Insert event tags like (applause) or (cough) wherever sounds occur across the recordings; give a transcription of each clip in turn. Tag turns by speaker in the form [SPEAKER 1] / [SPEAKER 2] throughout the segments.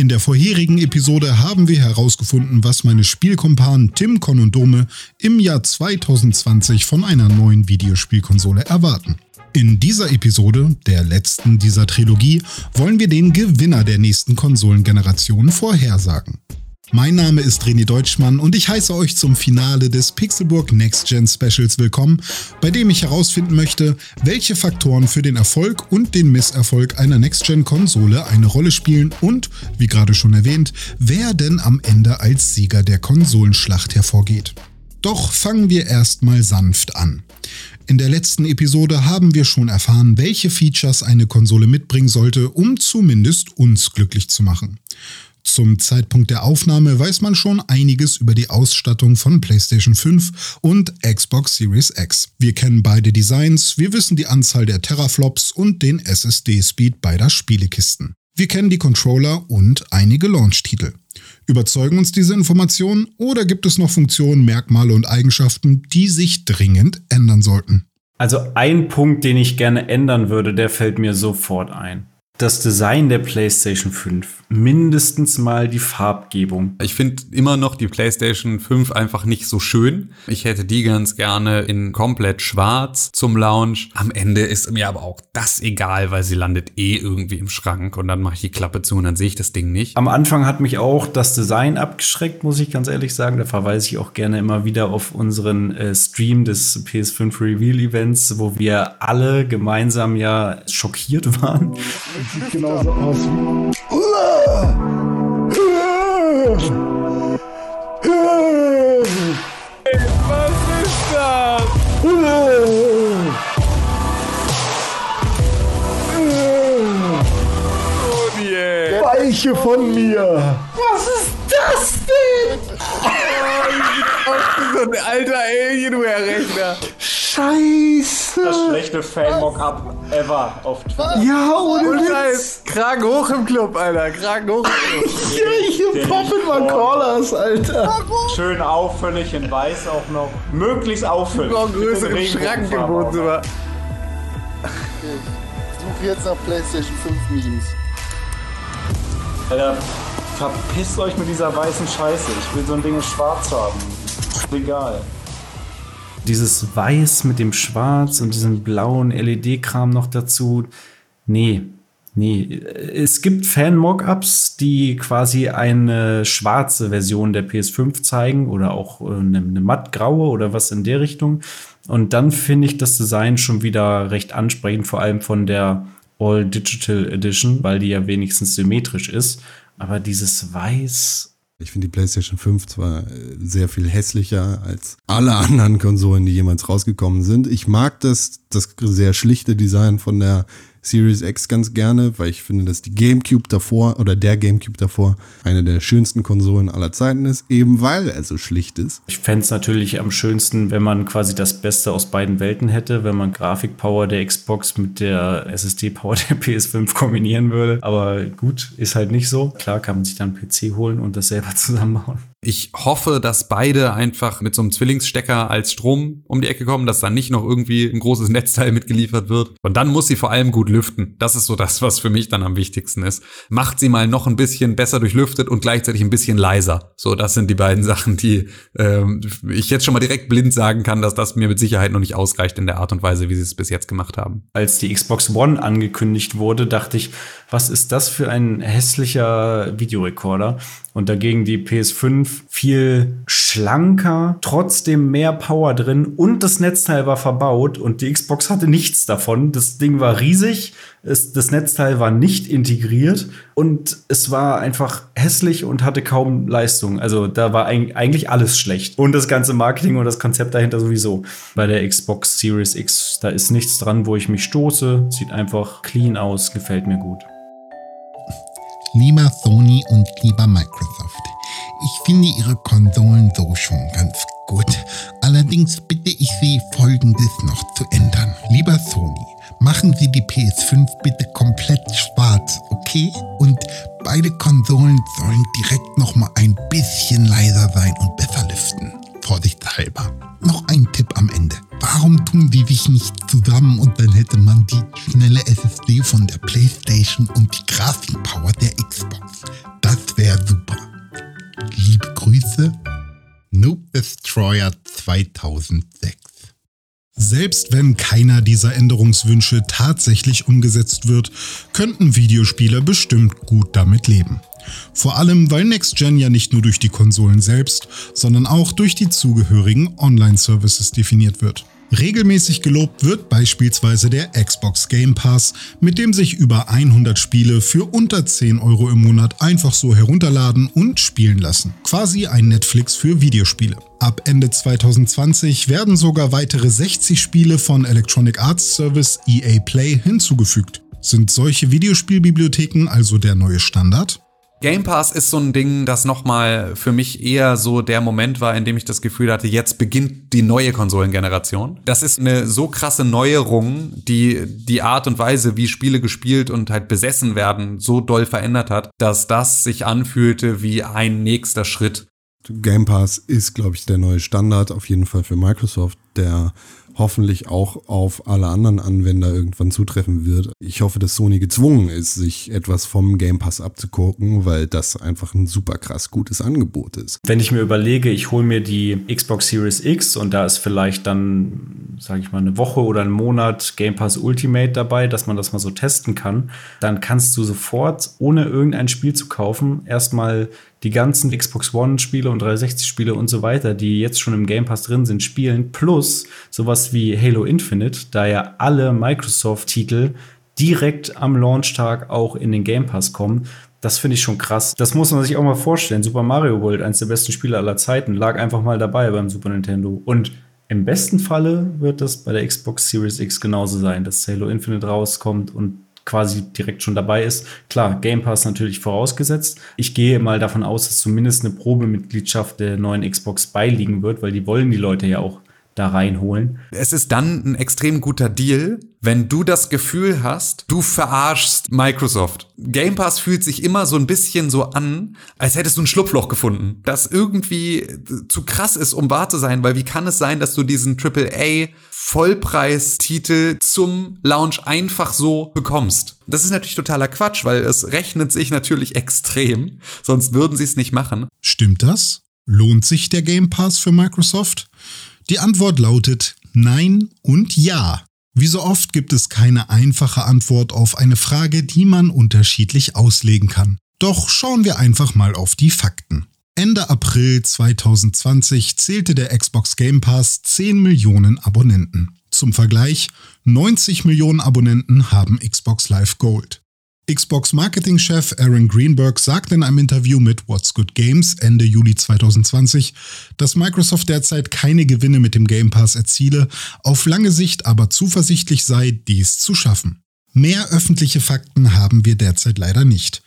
[SPEAKER 1] In der vorherigen Episode haben wir herausgefunden, was meine Spielkumpanen Tim Konundome im Jahr 2020 von einer neuen Videospielkonsole erwarten. In dieser Episode, der letzten dieser Trilogie, wollen wir den Gewinner der nächsten Konsolengeneration vorhersagen. Mein Name ist René Deutschmann und ich heiße euch zum Finale des Pixelburg Next Gen Specials willkommen, bei dem ich herausfinden möchte, welche Faktoren für den Erfolg und den Misserfolg einer Next Gen Konsole eine Rolle spielen und, wie gerade schon erwähnt, wer denn am Ende als Sieger der Konsolenschlacht hervorgeht. Doch fangen wir erstmal sanft an. In der letzten Episode haben wir schon erfahren, welche Features eine Konsole mitbringen sollte, um zumindest uns glücklich zu machen. Zum Zeitpunkt der Aufnahme weiß man schon einiges über die Ausstattung von PlayStation 5 und Xbox Series X. Wir kennen beide Designs, wir wissen die Anzahl der Teraflops und den SSD-Speed beider Spielekisten. Wir kennen die Controller und einige Launch-Titel. Überzeugen uns diese Informationen oder gibt es noch Funktionen, Merkmale und Eigenschaften, die sich dringend ändern sollten?
[SPEAKER 2] Also ein Punkt, den ich gerne ändern würde, der fällt mir sofort ein das Design der PlayStation 5. Mindestens mal die Farbgebung.
[SPEAKER 3] Ich finde immer noch die PlayStation 5 einfach nicht so schön. Ich hätte die ganz gerne in komplett schwarz zum Launch. Am Ende ist mir aber auch das egal, weil sie landet eh irgendwie im Schrank und dann mache ich die Klappe zu und dann sehe ich das Ding nicht.
[SPEAKER 2] Am Anfang hat mich auch das Design abgeschreckt, muss ich ganz ehrlich sagen. Da verweise ich auch gerne immer wieder auf unseren äh, Stream des PS5 Reveal Events, wo wir alle gemeinsam ja schockiert (laughs) waren sieht genauso aus wie.
[SPEAKER 4] Was ist das?
[SPEAKER 5] Oh je. Weiche von mir.
[SPEAKER 4] Was ist das denn?
[SPEAKER 5] Oh, so ein alter Alienware-Rechner.
[SPEAKER 4] Scheiße.
[SPEAKER 2] Das schlechte Fan-Mock-Up ever auf
[SPEAKER 5] Twitter. Ja, ohne Und Witz. Kragen hoch im Club, Alter. Kragen hoch im Club.
[SPEAKER 4] ja, hier poppen mal Callers, Alter.
[SPEAKER 2] Schön auffällig in weiß auch noch. Möglichst auffällig.
[SPEAKER 5] Noch größeren Schrank im Wohnzimmer.
[SPEAKER 4] Ich suche jetzt nach PlayStation 5 Memes.
[SPEAKER 2] Alter, verpisst euch mit dieser weißen Scheiße. Ich will so ein Ding in schwarz haben. Ist egal dieses Weiß mit dem Schwarz und diesem blauen LED-Kram noch dazu. Nee, nee. Es gibt Fan-Mockups, die quasi eine schwarze Version der PS5 zeigen oder auch eine, eine mattgraue oder was in der Richtung. Und dann finde ich das Design schon wieder recht ansprechend, vor allem von der All Digital Edition, weil die ja wenigstens symmetrisch ist. Aber dieses Weiß
[SPEAKER 6] ich finde die PlayStation 5 zwar äh, sehr viel hässlicher als alle (laughs) anderen Konsolen, die jemals rausgekommen sind. Ich mag das, das sehr schlichte Design von der Series X ganz gerne, weil ich finde, dass die GameCube davor oder der GameCube davor eine der schönsten Konsolen aller Zeiten ist, eben weil er so schlicht ist.
[SPEAKER 2] Ich fände es natürlich am schönsten, wenn man quasi das Beste aus beiden Welten hätte, wenn man Grafikpower der Xbox mit der SSD-Power der PS5 kombinieren würde. Aber gut, ist halt nicht so. Klar kann man sich dann einen PC holen und das selber (laughs) zusammenbauen.
[SPEAKER 3] Ich hoffe, dass beide einfach mit so einem Zwillingsstecker als Strom um die Ecke kommen, dass dann nicht noch irgendwie ein großes Netzteil mitgeliefert wird. Und dann muss sie vor allem gut lüften. Das ist so das, was für mich dann am wichtigsten ist. Macht sie mal noch ein bisschen besser durchlüftet und gleichzeitig ein bisschen leiser. So, das sind die beiden (laughs) Sachen, die ähm, ich jetzt schon mal direkt blind sagen kann, dass das mir mit Sicherheit noch nicht ausreicht in der Art und Weise, wie sie es bis jetzt gemacht haben.
[SPEAKER 2] Als die Xbox One angekündigt wurde, dachte ich, was ist das für ein hässlicher Videorekorder? Und dagegen die PS5 viel schlanker, trotzdem mehr Power drin und das Netzteil war verbaut und die Xbox hatte nichts davon. Das Ding war riesig, es, das Netzteil war nicht integriert und es war einfach hässlich und hatte kaum Leistung. Also da war eigentlich alles schlecht. Und das ganze Marketing und das Konzept dahinter sowieso. Bei der Xbox Series X, da ist nichts dran, wo ich mich stoße. Sieht einfach clean aus, gefällt mir gut
[SPEAKER 1] lieber Sony und lieber Microsoft. Ich finde Ihre Konsolen so schon ganz gut. Allerdings bitte ich Sie, Folgendes noch zu ändern. Lieber Sony, machen Sie die PS5 bitte komplett schwarz, okay? Und beide Konsolen sollen direkt noch mal ein bisschen leiser sein und besser lüften. Vorsichtshalber. Noch ein Tipp am Ende. Warum tun die dich nicht zusammen und dann hätte man die schnelle SSD von der Playstation und die Grafikpower der Xbox? Das wäre super. Liebe Grüße, Noob Destroyer 2006. Selbst wenn keiner dieser Änderungswünsche tatsächlich umgesetzt wird, könnten Videospieler bestimmt gut damit leben. Vor allem, weil Next Gen ja nicht nur durch die Konsolen selbst, sondern auch durch die zugehörigen Online-Services definiert wird. Regelmäßig gelobt wird beispielsweise der Xbox Game Pass, mit dem sich über 100 Spiele für unter 10 Euro im Monat einfach so herunterladen und spielen lassen. Quasi ein Netflix für Videospiele. Ab Ende 2020 werden sogar weitere 60 Spiele von Electronic Arts Service EA Play hinzugefügt. Sind solche Videospielbibliotheken also der neue Standard?
[SPEAKER 3] Game Pass ist so ein Ding, das nochmal für mich eher so der Moment war, in dem ich das Gefühl hatte, jetzt beginnt die neue Konsolengeneration. Das ist eine so krasse Neuerung, die die Art und Weise, wie Spiele gespielt und halt besessen werden, so doll verändert hat, dass das sich anfühlte wie ein nächster Schritt.
[SPEAKER 6] Game Pass ist, glaube ich, der neue Standard, auf jeden Fall für Microsoft, der hoffentlich auch auf alle anderen Anwender irgendwann zutreffen wird. Ich hoffe, dass Sony gezwungen ist, sich etwas vom Game Pass abzugucken, weil das einfach ein super krass gutes Angebot ist.
[SPEAKER 2] Wenn ich mir überlege, ich hole mir die Xbox Series X und da ist vielleicht dann, sage ich mal, eine Woche oder ein Monat Game Pass Ultimate dabei, dass man das mal so testen kann, dann kannst du sofort, ohne irgendein Spiel zu kaufen, erstmal die ganzen Xbox One-Spiele und 360-Spiele und so weiter, die jetzt schon im Game Pass drin sind, spielen, plus sowas wie Halo Infinite, da ja alle Microsoft-Titel direkt am Launchtag auch in den Game Pass kommen. Das finde ich schon krass. Das muss man sich auch mal vorstellen. Super Mario World, eines der besten Spiele aller Zeiten, lag einfach mal dabei beim Super Nintendo. Und im besten Falle wird das bei der Xbox Series X genauso sein, dass Halo Infinite rauskommt und quasi direkt schon dabei ist. Klar, Game Pass natürlich vorausgesetzt. Ich gehe mal davon aus, dass zumindest eine Probemitgliedschaft der neuen Xbox beiliegen wird, weil die wollen die Leute ja auch da reinholen.
[SPEAKER 3] Es ist dann ein extrem guter Deal, wenn du das Gefühl hast, du verarschst Microsoft. Game Pass fühlt sich immer so ein bisschen so an, als hättest du ein Schlupfloch gefunden, das irgendwie zu krass ist, um wahr zu sein, weil wie kann es sein, dass du diesen AAA Vollpreistitel zum Launch einfach so bekommst? Das ist natürlich totaler Quatsch, weil es rechnet sich natürlich extrem, sonst würden sie es nicht machen.
[SPEAKER 1] Stimmt das? Lohnt sich der Game Pass für Microsoft? Die Antwort lautet Nein und Ja. Wie so oft gibt es keine einfache Antwort auf eine Frage, die man unterschiedlich auslegen kann. Doch schauen wir einfach mal auf die Fakten. Ende April 2020 zählte der Xbox Game Pass 10 Millionen Abonnenten. Zum Vergleich, 90 Millionen Abonnenten haben Xbox Live Gold. Xbox-Marketing-Chef Aaron Greenberg sagte in einem Interview mit What's Good Games Ende Juli 2020, dass Microsoft derzeit keine Gewinne mit dem Game Pass erziele, auf lange Sicht aber zuversichtlich sei, dies zu schaffen. Mehr öffentliche Fakten haben wir derzeit leider nicht.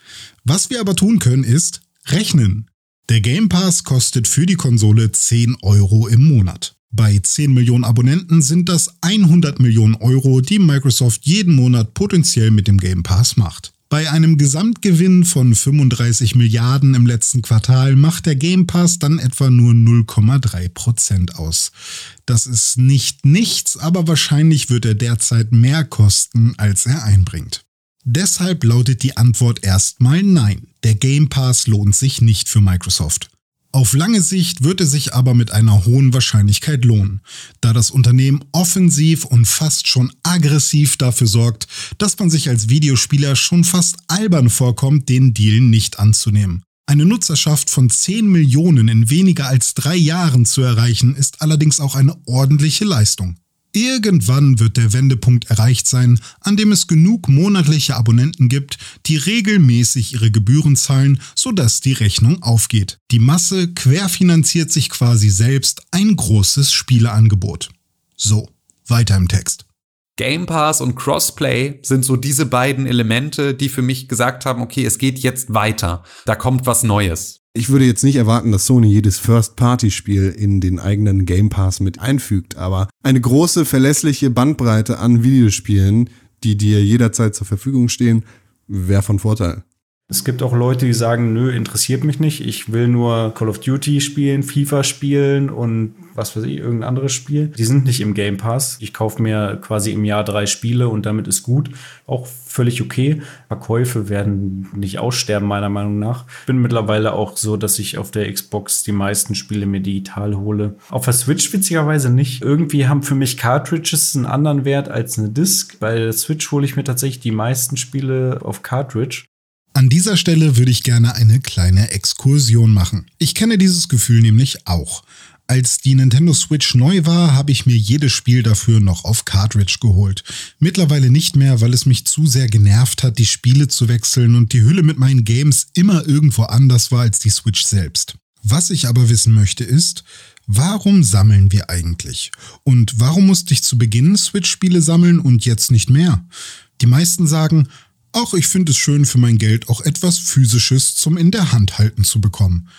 [SPEAKER 1] Was wir aber tun können, ist rechnen. Der Game Pass kostet für die Konsole 10 Euro im Monat. Bei 10 Millionen Abonnenten sind das 100 Millionen Euro, die Microsoft jeden Monat potenziell mit dem Game Pass macht. Bei einem Gesamtgewinn von 35 Milliarden im letzten Quartal macht der Game Pass dann etwa nur 0,3 Prozent aus. Das ist nicht nichts, aber wahrscheinlich wird er derzeit mehr kosten, als er einbringt. Deshalb lautet die Antwort erstmal nein. Der Game Pass lohnt sich nicht für Microsoft. Auf lange Sicht wird er sich aber mit einer hohen Wahrscheinlichkeit lohnen, da das Unternehmen offensiv und fast schon aggressiv dafür sorgt, dass man sich als Videospieler schon fast albern vorkommt, den Deal nicht anzunehmen. Eine Nutzerschaft von 10 Millionen in weniger als drei Jahren zu erreichen, ist allerdings auch eine ordentliche Leistung. Irgendwann wird der Wendepunkt erreicht sein, an dem es genug monatliche Abonnenten gibt, die regelmäßig ihre Gebühren zahlen, sodass die Rechnung aufgeht. Die Masse querfinanziert sich quasi selbst ein großes Spieleangebot. So, weiter im Text.
[SPEAKER 3] Game Pass und Crossplay sind so diese beiden Elemente, die für mich gesagt haben, okay, es geht jetzt weiter. Da kommt was Neues.
[SPEAKER 6] Ich würde jetzt nicht erwarten, dass Sony jedes First-Party-Spiel in den eigenen Game Pass mit einfügt, aber eine große, verlässliche Bandbreite an Videospielen, die dir jederzeit zur Verfügung stehen, wäre von Vorteil.
[SPEAKER 2] Es gibt auch Leute, die sagen, nö, interessiert mich nicht. Ich will nur Call of Duty spielen, FIFA spielen und was weiß ich, irgendein anderes Spiel. Die sind nicht im Game Pass. Ich kaufe mir quasi im Jahr drei Spiele und damit ist gut. Auch völlig okay. Verkäufe werden nicht aussterben, meiner Meinung nach. Bin mittlerweile auch so, dass ich auf der Xbox die meisten Spiele mir digital hole. Auf der Switch witzigerweise nicht. Irgendwie haben für mich Cartridges einen anderen Wert als eine Disc. Bei der Switch hole ich mir tatsächlich die meisten Spiele auf Cartridge.
[SPEAKER 1] An dieser Stelle würde ich gerne eine kleine Exkursion machen. Ich kenne dieses Gefühl nämlich auch. Als die Nintendo Switch neu war, habe ich mir jedes Spiel dafür noch auf Cartridge geholt. Mittlerweile nicht mehr, weil es mich zu sehr genervt hat, die Spiele zu wechseln und die Hülle mit meinen Games immer irgendwo anders war als die Switch selbst. Was ich aber wissen möchte ist, warum sammeln wir eigentlich? Und warum musste ich zu Beginn Switch-Spiele sammeln und jetzt nicht mehr? Die meisten sagen, auch ich finde es schön für mein Geld auch etwas Physisches zum in der Hand halten zu bekommen.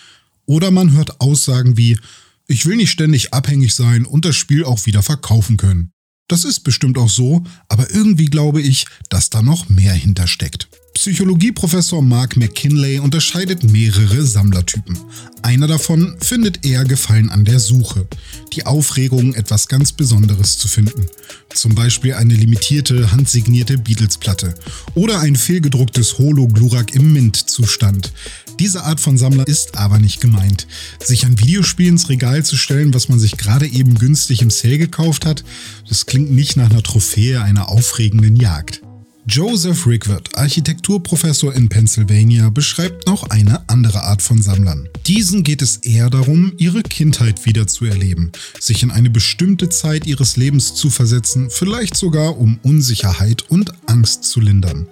[SPEAKER 1] Oder man hört Aussagen wie, ich will nicht ständig abhängig sein und das Spiel auch wieder verkaufen können. Das ist bestimmt auch so, aber irgendwie glaube ich, dass da noch mehr hintersteckt. Psychologieprofessor Mark McKinley unterscheidet mehrere Sammlertypen. Einer davon findet eher Gefallen an der Suche, die Aufregung, etwas ganz Besonderes zu finden. Zum Beispiel eine limitierte, handsignierte Beatles-Platte oder ein fehlgedrucktes Holo-Glurak im Mint-Zustand. Diese Art von Sammler ist aber nicht gemeint. Sich ein Videospiel ins Regal zu stellen, was man sich gerade eben günstig im Sale gekauft hat, das klingt nicht nach einer Trophäe einer aufregenden Jagd. Joseph Rickford, Architekturprofessor in Pennsylvania, beschreibt noch eine andere Art von Sammlern. Diesen geht es eher darum, ihre Kindheit wieder zu erleben, sich in eine bestimmte Zeit ihres Lebens zu versetzen, vielleicht sogar um Unsicherheit und Angst zu lindern.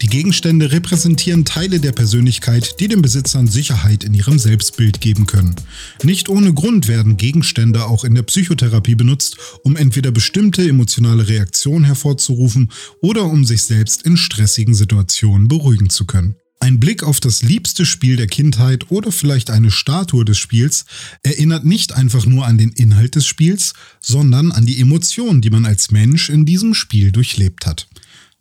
[SPEAKER 1] Die Gegenstände repräsentieren Teile der Persönlichkeit, die den Besitzern Sicherheit in ihrem Selbstbild geben können. Nicht ohne Grund werden Gegenstände auch in der Psychotherapie benutzt, um entweder bestimmte emotionale Reaktionen hervorzurufen oder um sich selbst in stressigen Situationen beruhigen zu können. Ein Blick auf das liebste Spiel der Kindheit oder vielleicht eine Statue des Spiels erinnert nicht einfach nur an den Inhalt des Spiels, sondern an die Emotionen, die man als Mensch in diesem Spiel durchlebt hat.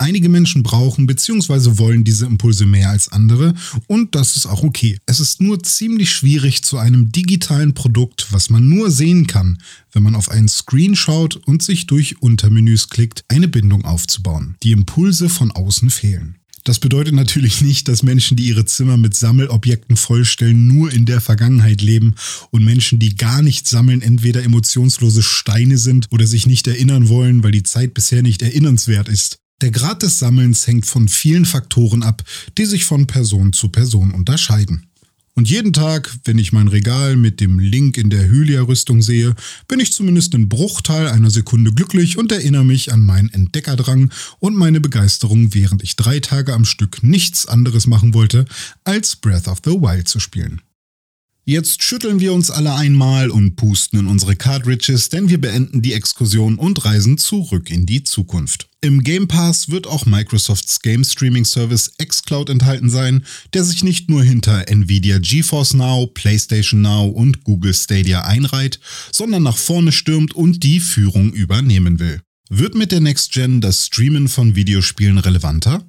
[SPEAKER 1] Einige Menschen brauchen bzw. wollen diese Impulse mehr als andere und das ist auch okay. Es ist nur ziemlich schwierig zu einem digitalen Produkt, was man nur sehen kann, wenn man auf einen Screen schaut und sich durch Untermenüs klickt, eine Bindung aufzubauen. Die Impulse von außen fehlen. Das bedeutet natürlich nicht, dass Menschen, die ihre Zimmer mit Sammelobjekten vollstellen, nur in der Vergangenheit leben und Menschen, die gar nicht sammeln, entweder emotionslose Steine sind oder sich nicht erinnern wollen, weil die Zeit bisher nicht erinnernswert ist. Der Grad des Sammelns hängt von vielen Faktoren ab, die sich von Person zu Person unterscheiden. Und jeden Tag, wenn ich mein Regal mit dem Link in der Hylia-Rüstung sehe, bin ich zumindest in Bruchteil einer Sekunde glücklich und erinnere mich an meinen Entdeckerdrang und meine Begeisterung, während ich drei Tage am Stück nichts anderes machen wollte, als Breath of the Wild zu spielen. Jetzt schütteln wir uns alle einmal und pusten in unsere Cartridges, denn wir beenden die Exkursion und reisen zurück in die Zukunft. Im Game Pass wird auch Microsofts Game Streaming Service xCloud enthalten sein, der sich nicht nur hinter Nvidia GeForce Now, PlayStation Now und Google Stadia einreiht, sondern nach vorne stürmt und die Führung übernehmen will. Wird mit der Next Gen das Streamen von Videospielen relevanter?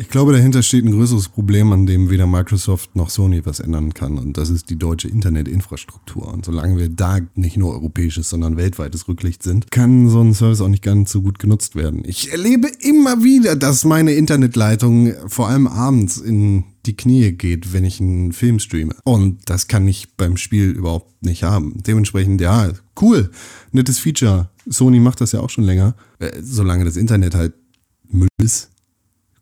[SPEAKER 6] Ich glaube, dahinter steht ein größeres Problem, an dem weder Microsoft noch Sony was ändern kann. Und das ist die deutsche Internetinfrastruktur. Und solange wir da nicht nur europäisches, sondern weltweites Rücklicht sind, kann so ein Service auch nicht ganz so gut genutzt werden. Ich erlebe immer wieder, dass meine Internetleitung vor allem abends in die Knie geht, wenn ich einen Film streame. Und das kann ich beim Spiel überhaupt nicht haben. Dementsprechend, ja, cool, nettes Feature. Sony macht das ja auch schon länger. Äh, solange das Internet halt Müll ist,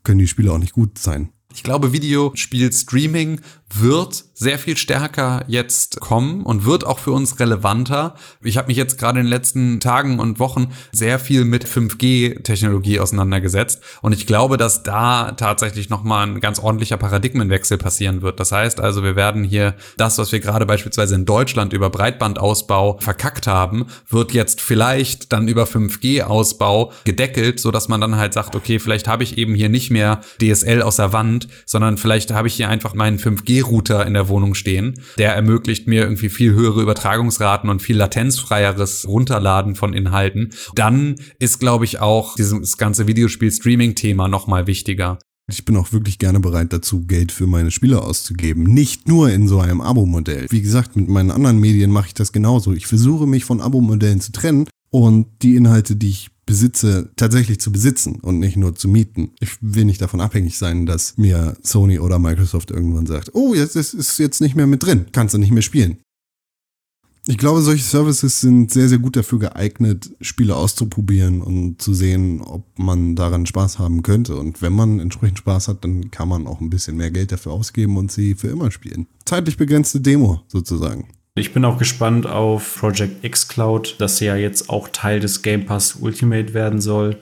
[SPEAKER 6] können die Spiele auch nicht gut sein.
[SPEAKER 3] Ich glaube, Videospiel-Streaming wird sehr viel stärker jetzt kommen und wird auch für uns relevanter. Ich habe mich jetzt gerade in den letzten Tagen und Wochen sehr viel mit 5G-Technologie auseinandergesetzt und ich glaube, dass da tatsächlich nochmal ein ganz ordentlicher Paradigmenwechsel passieren wird. Das heißt also, wir werden hier das, was wir gerade beispielsweise in Deutschland über Breitbandausbau verkackt haben, wird jetzt vielleicht dann über 5G-Ausbau gedeckelt, so dass man dann halt sagt, okay, vielleicht habe ich eben hier nicht mehr DSL aus der Wand, sondern vielleicht habe ich hier einfach meinen 5G-Router in der Wohnung stehen. Der ermöglicht mir irgendwie viel höhere Übertragungsraten und viel latenzfreieres Runterladen von Inhalten. Dann ist, glaube ich, auch dieses ganze Videospiel-Streaming-Thema nochmal wichtiger.
[SPEAKER 6] Ich bin auch wirklich gerne bereit dazu, Geld für meine Spiele auszugeben. Nicht nur in so einem Abo-Modell. Wie gesagt, mit meinen anderen Medien mache ich das genauso. Ich versuche mich von Abo-Modellen zu trennen und die Inhalte, die ich besitze, tatsächlich zu besitzen und nicht nur zu mieten. Ich will nicht davon abhängig sein, dass mir Sony oder Microsoft irgendwann sagt, oh, jetzt ist, ist jetzt nicht mehr mit drin, kannst du nicht mehr spielen. Ich glaube, solche Services sind sehr, sehr gut dafür geeignet, Spiele auszuprobieren und zu sehen, ob man daran Spaß haben könnte. Und wenn man entsprechend Spaß hat, dann kann man auch ein bisschen mehr Geld dafür ausgeben und sie für immer spielen. Zeitlich begrenzte Demo sozusagen.
[SPEAKER 2] Ich bin auch gespannt auf Project X Cloud, das ja jetzt auch Teil des Game Pass Ultimate werden soll.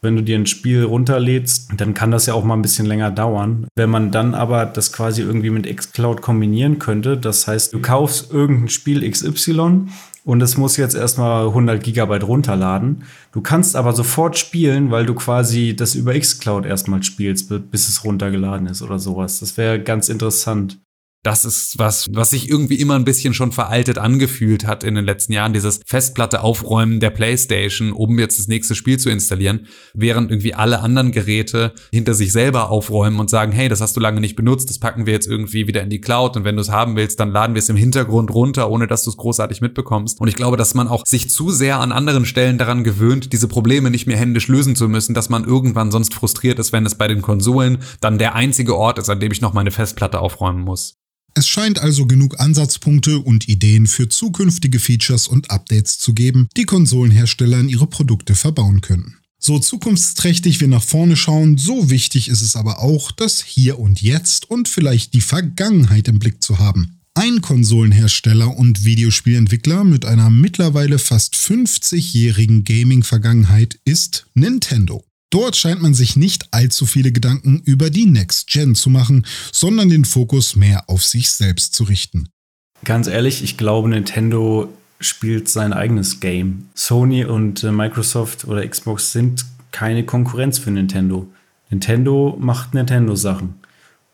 [SPEAKER 2] Wenn du dir ein Spiel runterlädst, dann kann das ja auch mal ein bisschen länger dauern. Wenn man dann aber das quasi irgendwie mit xCloud kombinieren könnte, das heißt, du kaufst irgendein Spiel XY und es muss jetzt erstmal 100 Gigabyte runterladen. Du kannst aber sofort spielen, weil du quasi das über xCloud erstmal spielst, bis es runtergeladen ist oder sowas. Das wäre ganz interessant
[SPEAKER 3] das ist was, was sich irgendwie immer ein bisschen schon veraltet angefühlt hat in den letzten Jahren, dieses Festplatte aufräumen der Playstation, um jetzt das nächste Spiel zu installieren, während irgendwie alle anderen Geräte hinter sich selber aufräumen und sagen, hey, das hast du lange nicht benutzt, das packen wir jetzt irgendwie wieder in die Cloud und wenn du es haben willst, dann laden wir es im Hintergrund runter, ohne dass du es großartig mitbekommst. Und ich glaube, dass man auch sich zu sehr an anderen Stellen daran gewöhnt, diese Probleme nicht mehr händisch lösen zu müssen, dass man irgendwann sonst frustriert ist, wenn es bei den Konsolen dann der einzige Ort ist, an dem ich noch meine Festplatte aufräumen muss.
[SPEAKER 1] Es scheint also genug Ansatzpunkte und Ideen für zukünftige Features und Updates zu geben, die Konsolenhersteller in ihre Produkte verbauen können. So zukunftsträchtig wir nach vorne schauen, so wichtig ist es aber auch, das Hier und Jetzt und vielleicht die Vergangenheit im Blick zu haben. Ein Konsolenhersteller und Videospielentwickler mit einer mittlerweile fast 50-jährigen Gaming-Vergangenheit ist Nintendo. Dort scheint man sich nicht allzu viele Gedanken über die Next Gen zu machen, sondern den Fokus mehr auf sich selbst zu richten.
[SPEAKER 2] Ganz ehrlich, ich glaube, Nintendo spielt sein eigenes Game. Sony und äh, Microsoft oder Xbox sind keine Konkurrenz für Nintendo. Nintendo macht Nintendo-Sachen.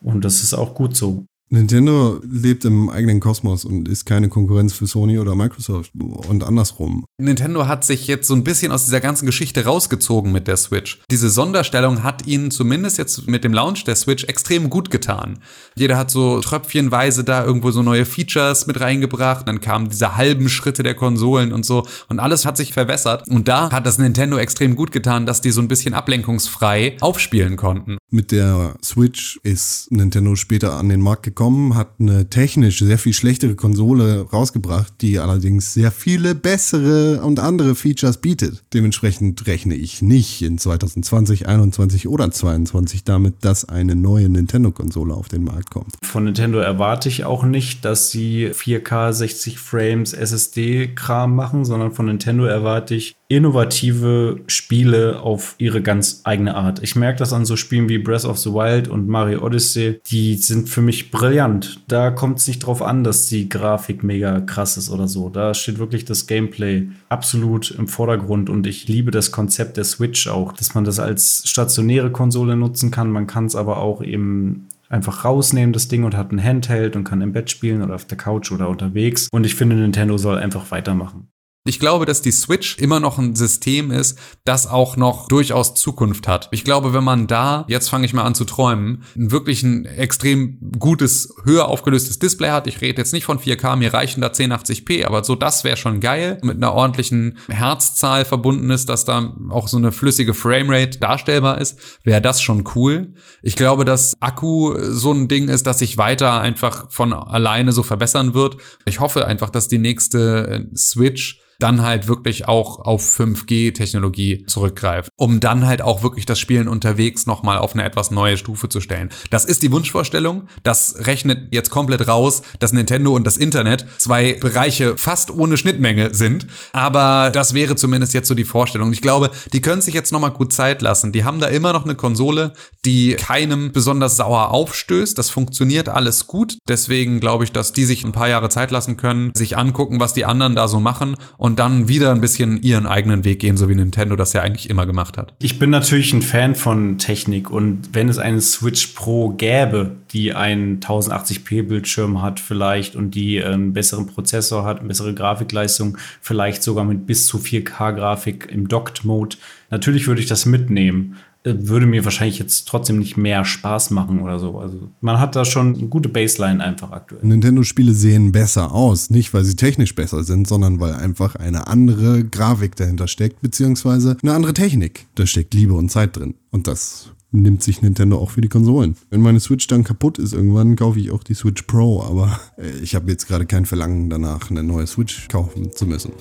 [SPEAKER 2] Und das ist auch gut so.
[SPEAKER 6] Nintendo lebt im eigenen Kosmos und ist keine Konkurrenz für Sony oder Microsoft und andersrum.
[SPEAKER 3] Nintendo hat sich jetzt so ein bisschen aus dieser ganzen Geschichte rausgezogen mit der Switch. Diese Sonderstellung hat ihnen zumindest jetzt mit dem Launch der Switch extrem gut getan. Jeder hat so tröpfchenweise da irgendwo so neue Features mit reingebracht, dann kamen diese halben Schritte der Konsolen und so und alles hat sich verwässert und da hat das Nintendo extrem gut getan, dass die so ein bisschen ablenkungsfrei aufspielen konnten.
[SPEAKER 6] Mit der Switch ist Nintendo später an den Markt gekommen gekommen, hat eine technisch sehr viel schlechtere Konsole rausgebracht, die allerdings sehr viele bessere und andere Features bietet. Dementsprechend rechne ich nicht in 2020, 2021 oder 2022 damit, dass eine neue Nintendo-Konsole auf den Markt kommt.
[SPEAKER 2] Von Nintendo erwarte ich auch nicht, dass sie 4K 60 Frames SSD-Kram machen, sondern von Nintendo erwarte ich innovative Spiele auf ihre ganz eigene Art. Ich merke das an so Spielen wie Breath of the Wild und Mario Odyssey. Die sind für mich brillant. Da kommt es nicht drauf an, dass die Grafik mega krass ist oder so. Da steht wirklich das Gameplay absolut im Vordergrund und ich liebe das Konzept der Switch auch, dass man das als stationäre Konsole nutzen kann. Man kann es aber auch eben einfach rausnehmen, das Ding, und hat ein Handheld und kann im Bett spielen oder auf der Couch oder unterwegs. Und ich finde, Nintendo soll einfach weitermachen.
[SPEAKER 3] Ich glaube, dass die Switch immer noch ein System ist, das auch noch durchaus Zukunft hat. Ich glaube, wenn man da, jetzt fange ich mal an zu träumen, wirklich ein extrem gutes, höher aufgelöstes Display hat. Ich rede jetzt nicht von 4K, mir reichen da 1080p, aber so das wäre schon geil. Mit einer ordentlichen Herzzahl verbunden ist, dass da auch so eine flüssige Framerate darstellbar ist, wäre das schon cool. Ich glaube, dass Akku so ein Ding ist, dass sich weiter einfach von alleine so verbessern wird. Ich hoffe einfach, dass die nächste äh, Switch dann halt wirklich auch auf 5G-Technologie zurückgreift, um dann halt auch wirklich das Spielen unterwegs nochmal auf eine etwas neue Stufe zu stellen. Das ist die Wunschvorstellung. Das rechnet jetzt komplett raus, dass Nintendo und das Internet zwei Bereiche fast ohne Schnittmenge sind. Aber das wäre zumindest jetzt so die Vorstellung. Ich glaube, die können sich jetzt nochmal gut Zeit lassen. Die haben da immer noch eine Konsole, die keinem besonders sauer aufstößt. Das funktioniert alles gut. Deswegen glaube ich, dass die sich ein paar Jahre Zeit lassen können, sich angucken, was die anderen da so machen und und dann wieder ein bisschen ihren eigenen Weg gehen, so wie Nintendo das ja eigentlich immer gemacht hat.
[SPEAKER 2] Ich bin natürlich ein Fan von Technik und wenn es eine Switch Pro gäbe, die einen 1080p Bildschirm hat vielleicht und die einen besseren Prozessor hat, eine bessere Grafikleistung, vielleicht sogar mit bis zu 4K Grafik im Docked Mode, natürlich würde ich das mitnehmen äh, würde mir wahrscheinlich jetzt trotzdem nicht mehr Spaß machen oder so. Also man hat da schon eine gute Baseline einfach aktuell.
[SPEAKER 6] Nintendo-Spiele sehen besser aus, nicht weil sie technisch besser sind, sondern weil einfach eine andere Grafik dahinter steckt, beziehungsweise eine andere Technik. Da steckt Liebe und Zeit drin. Und das nimmt sich Nintendo auch für die Konsolen. Wenn meine Switch dann kaputt ist, irgendwann kaufe ich auch die Switch Pro, aber äh, ich habe jetzt gerade kein Verlangen danach, eine neue Switch kaufen zu müssen.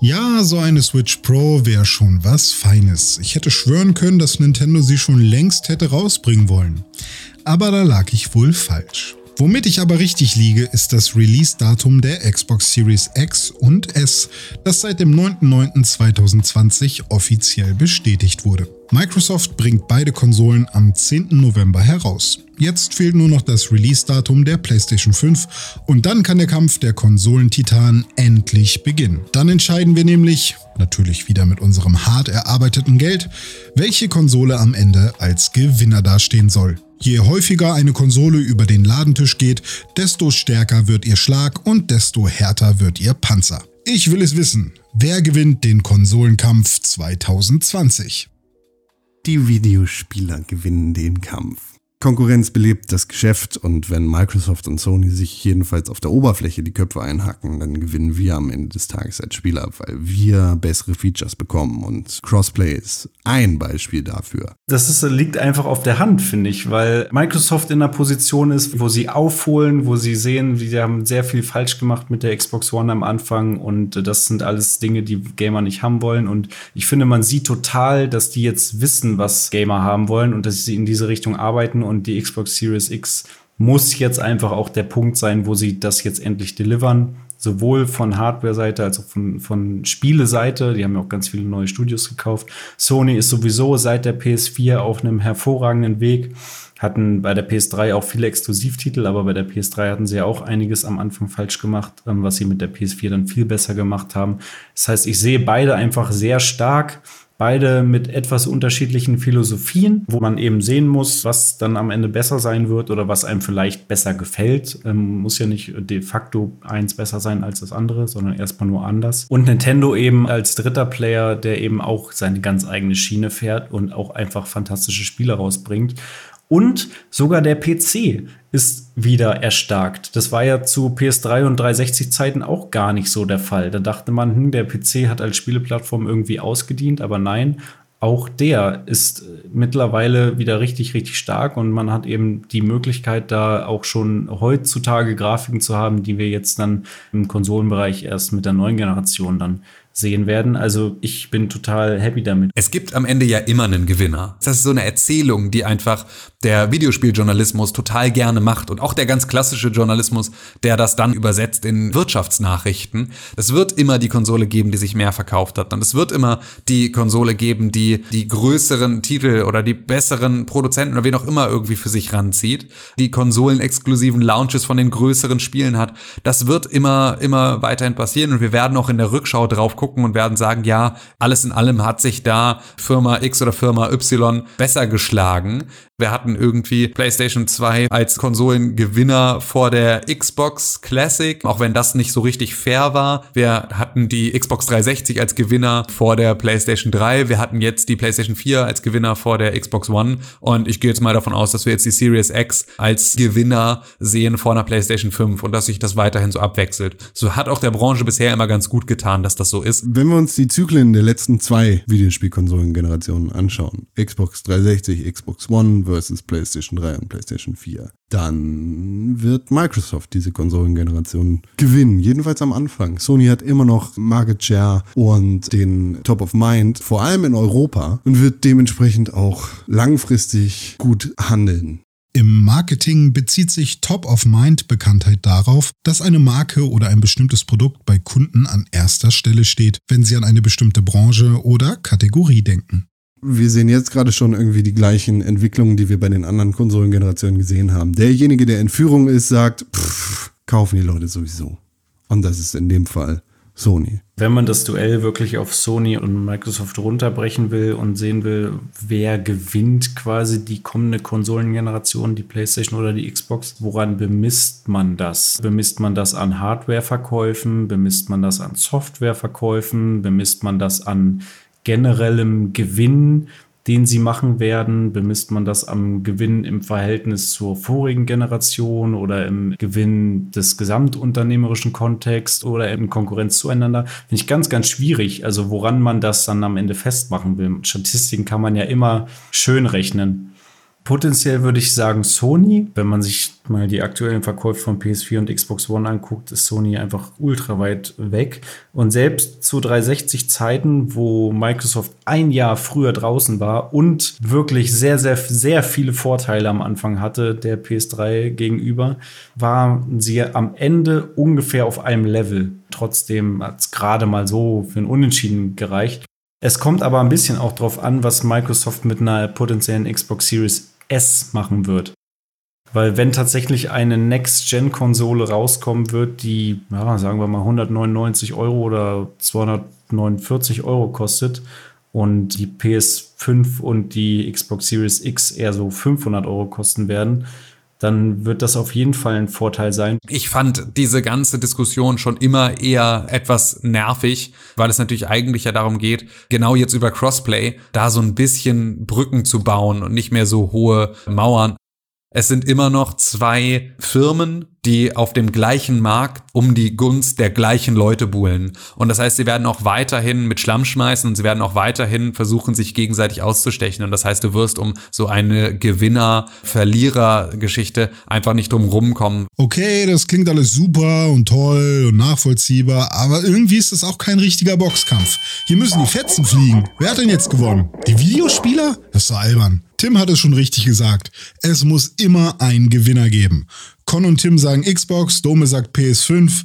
[SPEAKER 1] Ja, so eine Switch Pro wäre schon was Feines. Ich hätte schwören können, dass Nintendo sie schon längst hätte rausbringen wollen. Aber da lag ich wohl falsch. Womit ich aber richtig liege, ist das Release-Datum der Xbox Series X und S, das seit dem 9.9.2020 offiziell bestätigt wurde. Microsoft bringt beide Konsolen am 10. November heraus. Jetzt fehlt nur noch das Release-Datum der PlayStation 5 und dann kann der Kampf der Konsolentitanen endlich beginnen. Dann entscheiden wir nämlich, natürlich wieder mit unserem hart erarbeiteten Geld, welche Konsole am Ende als Gewinner dastehen soll. Je häufiger eine Konsole über den Ladentisch geht, desto stärker wird ihr Schlag und desto härter wird ihr Panzer. Ich will es wissen. Wer gewinnt den Konsolenkampf 2020?
[SPEAKER 6] Die Videospieler gewinnen den Kampf. Konkurrenz belebt das Geschäft und wenn Microsoft und Sony sich jedenfalls auf der Oberfläche die Köpfe einhacken, dann gewinnen wir am Ende des Tages als Spieler, weil wir bessere Features bekommen und Crossplay ist ein Beispiel dafür.
[SPEAKER 2] Das ist, liegt einfach auf der Hand, finde ich, weil Microsoft in einer Position ist, wo sie aufholen, wo sie sehen, sie haben sehr viel falsch gemacht mit der Xbox One am Anfang und das sind alles Dinge, die Gamer nicht haben wollen und ich finde, man sieht total, dass die jetzt wissen, was Gamer haben wollen und dass sie in diese Richtung arbeiten und die Xbox Series X muss jetzt einfach auch der Punkt sein, wo sie das jetzt endlich delivern. Sowohl von Hardware-Seite als auch von, von Spiele-Seite. Die haben ja auch ganz viele neue Studios gekauft. Sony ist sowieso seit der PS4 auf einem hervorragenden Weg. Hatten bei der PS3 auch viele Exklusivtitel, aber bei der PS3 hatten sie ja auch einiges am Anfang falsch gemacht, ähm, was sie mit der PS4 dann viel besser gemacht haben. Das heißt, ich sehe beide einfach sehr stark. Beide mit etwas unterschiedlichen Philosophien, wo man eben sehen muss, was dann am Ende besser sein wird oder was einem vielleicht besser gefällt. Ähm, muss ja nicht de facto eins besser sein als das andere, sondern erstmal nur anders. Und Nintendo eben als dritter Player, der eben auch seine ganz eigene Schiene fährt und auch einfach fantastische Spiele rausbringt. Und sogar der PC ist wieder erstarkt. Das war ja zu PS3 und 360 Zeiten auch gar nicht so der Fall. Da dachte man, hm, der PC hat als Spieleplattform irgendwie ausgedient, aber nein, auch der ist mittlerweile wieder richtig, richtig stark und man hat eben die Möglichkeit, da auch schon heutzutage Grafiken zu haben, die wir jetzt dann im Konsolenbereich erst mit der neuen Generation dann sehen werden. Also ich bin total happy damit.
[SPEAKER 3] Es gibt am Ende ja immer einen Gewinner. Das ist so eine Erzählung, die einfach der Videospieljournalismus total gerne macht und auch der ganz klassische Journalismus, der das dann übersetzt in Wirtschaftsnachrichten. Es wird immer die Konsole geben, die sich mehr verkauft hat und es wird immer die Konsole geben, die die größeren Titel oder die besseren Produzenten oder wen auch immer irgendwie für sich ranzieht, die konsolenexklusiven Launches von den größeren Spielen hat. Das wird immer immer weiterhin passieren und wir werden auch in der Rückschau drauf gucken, gucken und werden sagen, ja, alles in allem hat sich da Firma X oder Firma Y besser geschlagen. Wir hatten irgendwie PlayStation 2 als Konsolengewinner vor der Xbox Classic, auch wenn das nicht so richtig fair war. Wir hatten die Xbox 360 als Gewinner vor der PlayStation 3. Wir hatten jetzt die PlayStation 4 als Gewinner vor der Xbox One. Und ich gehe jetzt mal davon aus, dass wir jetzt die Series X als Gewinner sehen vor einer PlayStation 5 und dass sich das weiterhin so abwechselt. So hat auch der Branche bisher immer ganz gut getan, dass das so ist.
[SPEAKER 6] Wenn wir uns die Zyklen der letzten zwei Videospielkonsolengenerationen anschauen, Xbox 360, Xbox One versus PlayStation 3 und PlayStation 4, dann wird Microsoft diese Konsolengeneration gewinnen. Jedenfalls am Anfang. Sony hat immer noch Market Share und den Top of Mind, vor allem in Europa, und wird dementsprechend auch langfristig gut handeln.
[SPEAKER 1] Im Marketing bezieht sich Top-of-Mind-Bekanntheit darauf, dass eine Marke oder ein bestimmtes Produkt bei Kunden an erster Stelle steht, wenn sie an eine bestimmte Branche oder Kategorie denken.
[SPEAKER 6] Wir sehen jetzt gerade schon irgendwie die gleichen Entwicklungen, die wir bei den anderen Konsolengenerationen gesehen haben. Derjenige, der in Führung ist, sagt, pff, kaufen die Leute sowieso. Und das ist in dem Fall Sony.
[SPEAKER 2] Wenn man das Duell wirklich auf Sony und Microsoft runterbrechen will und sehen will, wer gewinnt quasi die kommende Konsolengeneration, die PlayStation oder die Xbox, woran bemisst man das? Bemisst man das an Hardwareverkäufen? Bemisst man das an Softwareverkäufen? Bemisst man das an generellem Gewinn? Den sie machen werden? Bemisst man das am Gewinn im Verhältnis zur vorigen Generation oder im Gewinn des gesamtunternehmerischen Kontexts oder in Konkurrenz zueinander? Finde ich ganz, ganz schwierig. Also woran man das dann am Ende festmachen will. Statistiken kann man ja immer schön rechnen. Potenziell würde ich sagen Sony. Wenn man sich mal die aktuellen Verkäufe von PS4 und Xbox One anguckt, ist Sony einfach ultra weit weg. Und selbst zu 360 Zeiten, wo Microsoft ein Jahr früher draußen war und wirklich sehr, sehr, sehr viele Vorteile am Anfang hatte, der PS3 gegenüber, waren sie am Ende ungefähr auf einem Level. Trotzdem hat es gerade mal so für ein Unentschieden gereicht. Es kommt aber ein bisschen auch drauf an, was Microsoft mit einer potenziellen Xbox Series S machen wird. Weil wenn tatsächlich eine Next-Gen-Konsole rauskommen wird, die, ja, sagen wir mal 199 Euro oder 249 Euro kostet und die PS5 und die Xbox Series X eher so 500 Euro kosten werden, dann wird das auf jeden Fall ein Vorteil sein.
[SPEAKER 3] Ich fand diese ganze Diskussion schon immer eher etwas nervig, weil es natürlich eigentlich ja darum geht, genau jetzt über Crossplay da so ein bisschen Brücken zu bauen und nicht mehr so hohe Mauern. Es sind immer noch zwei Firmen, die auf dem gleichen Markt um die Gunst der gleichen Leute buhlen. Und das heißt, sie werden auch weiterhin mit Schlamm schmeißen und sie werden auch weiterhin versuchen, sich gegenseitig auszustechen. Und das heißt, du wirst um so eine Gewinner-Verlierer-Geschichte einfach nicht drum rumkommen.
[SPEAKER 1] Okay, das klingt alles super und toll und nachvollziehbar, aber irgendwie ist das auch kein richtiger Boxkampf. Hier müssen die Fetzen fliegen. Wer hat denn jetzt gewonnen? Die Videospieler? Das ist so albern. Tim hat es schon richtig gesagt. Es muss immer einen Gewinner geben. Con und Tim sagen Xbox, Dome sagt PS5.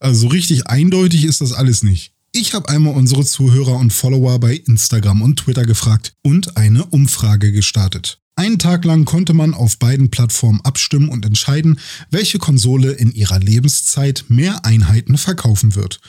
[SPEAKER 1] Also richtig eindeutig ist das alles nicht. Ich habe einmal unsere Zuhörer und Follower bei Instagram und Twitter gefragt und eine Umfrage gestartet. Einen Tag lang konnte man auf beiden Plattformen abstimmen und entscheiden, welche Konsole in ihrer Lebenszeit mehr Einheiten verkaufen wird.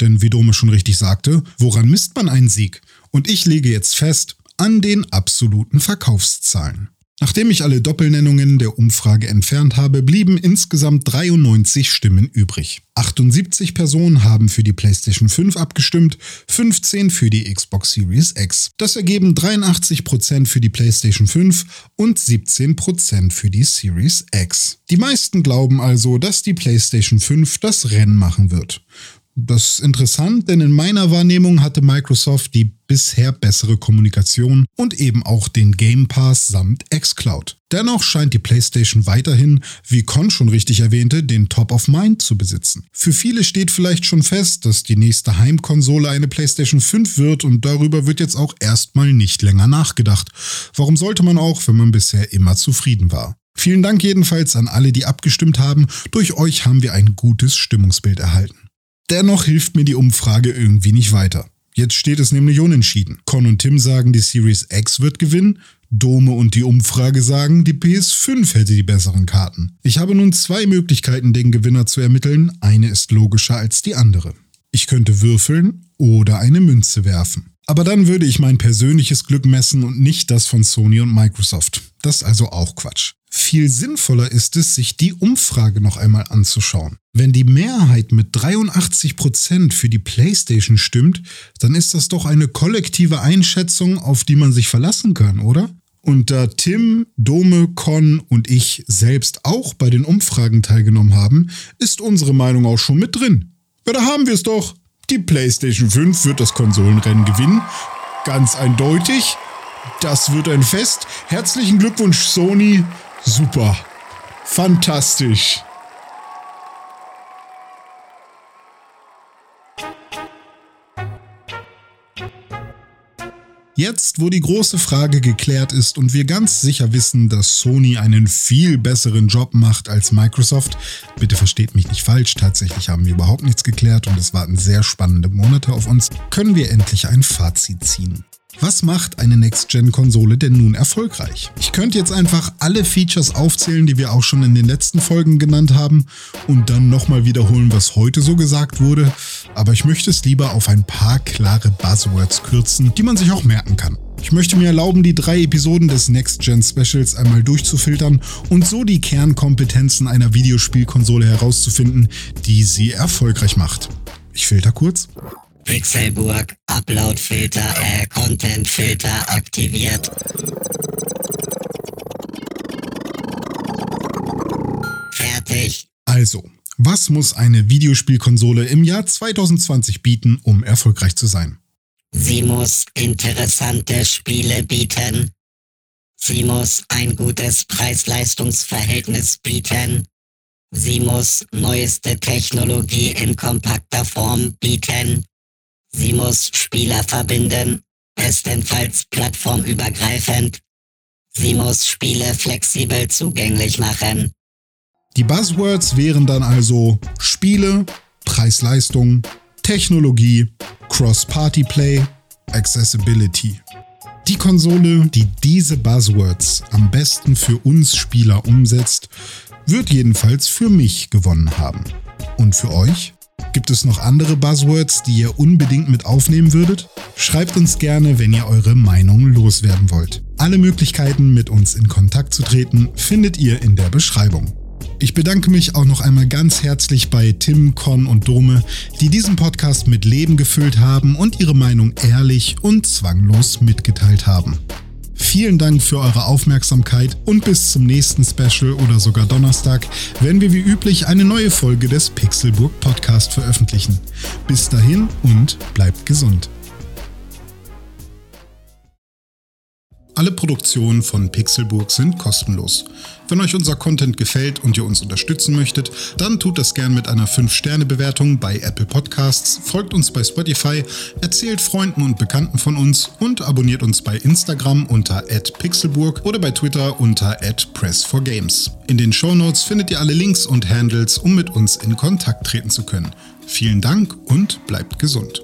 [SPEAKER 1] Denn wie Dome schon richtig sagte, woran misst man einen Sieg? Und ich lege jetzt fest, an den absoluten Verkaufszahlen. Nachdem ich alle Doppelnennungen der Umfrage entfernt habe, blieben insgesamt 93 Stimmen übrig. 78 Personen haben für die PlayStation 5 abgestimmt, 15 für die Xbox Series X. Das ergeben 83% für die PlayStation 5 und 17% für die Series X. Die meisten glauben also, dass die PlayStation 5 das Rennen machen wird. Das ist interessant, denn in meiner Wahrnehmung hatte Microsoft die bisher bessere Kommunikation und eben auch den Game Pass samt xCloud. Dennoch scheint die PlayStation weiterhin, wie Con schon richtig erwähnte, den Top of Mind zu besitzen. Für viele steht vielleicht schon fest, dass die nächste Heimkonsole eine PlayStation 5 wird und darüber wird jetzt auch erstmal nicht länger nachgedacht. Warum sollte man auch, wenn man bisher immer zufrieden war? Vielen Dank jedenfalls an alle, die abgestimmt haben. Durch euch haben wir ein gutes Stimmungsbild erhalten. Dennoch hilft mir die Umfrage irgendwie nicht weiter. Jetzt steht es nämlich unentschieden. Con und Tim sagen, die Series X wird gewinnen. Dome und die Umfrage sagen, die PS5 hätte die besseren Karten. Ich habe nun zwei Möglichkeiten, den Gewinner zu ermitteln. Eine ist logischer als die andere. Ich könnte würfeln oder eine Münze werfen. Aber dann würde ich mein persönliches Glück messen und nicht das von Sony und Microsoft. Das ist also auch Quatsch. Viel sinnvoller ist es, sich die Umfrage noch einmal anzuschauen. Wenn die Mehrheit mit 83% für die PlayStation stimmt, dann ist das doch eine kollektive Einschätzung, auf die man sich verlassen kann, oder? Und da Tim, Dome, Con und ich selbst auch bei den Umfragen teilgenommen haben, ist unsere Meinung auch schon mit drin. Ja, da haben wir es doch. Die PlayStation 5 wird das Konsolenrennen gewinnen. Ganz eindeutig. Das wird ein Fest. Herzlichen Glückwunsch, Sony. Super. Fantastisch. Jetzt, wo die große Frage geklärt ist und wir ganz sicher wissen, dass Sony einen viel besseren Job macht als Microsoft, bitte versteht mich nicht falsch, tatsächlich haben wir überhaupt nichts geklärt und es warten sehr spannende Monate auf uns, können wir endlich ein Fazit ziehen. Was macht eine Next-Gen-Konsole denn nun erfolgreich? Ich könnte jetzt einfach alle Features aufzählen, die wir auch schon in den letzten Folgen genannt haben und dann nochmal wiederholen, was heute so gesagt wurde, aber ich möchte es lieber auf ein paar klare Buzzwords kürzen, die man sich auch merken kann. Ich möchte mir erlauben, die drei Episoden des Next Gen Specials einmal durchzufiltern und so die Kernkompetenzen einer Videospielkonsole herauszufinden, die sie erfolgreich macht. Ich filter kurz.
[SPEAKER 7] Pixelburg, Uploadfilter, äh, Contentfilter aktiviert. Fertig.
[SPEAKER 1] Also, was muss eine Videospielkonsole im Jahr 2020 bieten, um erfolgreich zu sein?
[SPEAKER 7] Sie muss interessante Spiele bieten. Sie muss ein gutes Preis-Leistungs-Verhältnis bieten. Sie muss neueste Technologie in kompakter Form bieten. Sie muss Spieler verbinden, bestenfalls plattformübergreifend. Sie muss Spiele flexibel zugänglich machen.
[SPEAKER 1] Die Buzzwords wären dann also Spiele, Preis-Leistung, Technologie, Cross-Party-Play, Accessibility. Die Konsole, die diese Buzzwords am besten für uns Spieler umsetzt, wird jedenfalls für mich gewonnen haben. Und für euch? Gibt es noch andere Buzzwords, die ihr unbedingt mit aufnehmen würdet? Schreibt uns gerne, wenn ihr eure Meinung loswerden wollt. Alle Möglichkeiten, mit uns in Kontakt zu treten, findet ihr in der Beschreibung. Ich bedanke mich auch noch einmal ganz herzlich bei Tim, Con und Dome, die diesen Podcast mit Leben gefüllt haben und ihre Meinung ehrlich und zwanglos mitgeteilt haben. Vielen Dank für eure Aufmerksamkeit und bis zum nächsten Special oder sogar Donnerstag, wenn wir wie üblich eine neue Folge des Pixelburg Podcast veröffentlichen. Bis dahin und bleibt gesund. Alle Produktionen von Pixelburg sind kostenlos. Wenn euch unser Content gefällt und ihr uns unterstützen möchtet, dann tut das gern mit einer 5-Sterne-Bewertung bei Apple Podcasts, folgt uns bei Spotify, erzählt Freunden und Bekannten von uns und abonniert uns bei Instagram unter @pixelburg oder bei Twitter unter @press4games. In den Shownotes findet ihr alle Links und Handles, um mit uns in Kontakt treten zu können. Vielen Dank und bleibt gesund.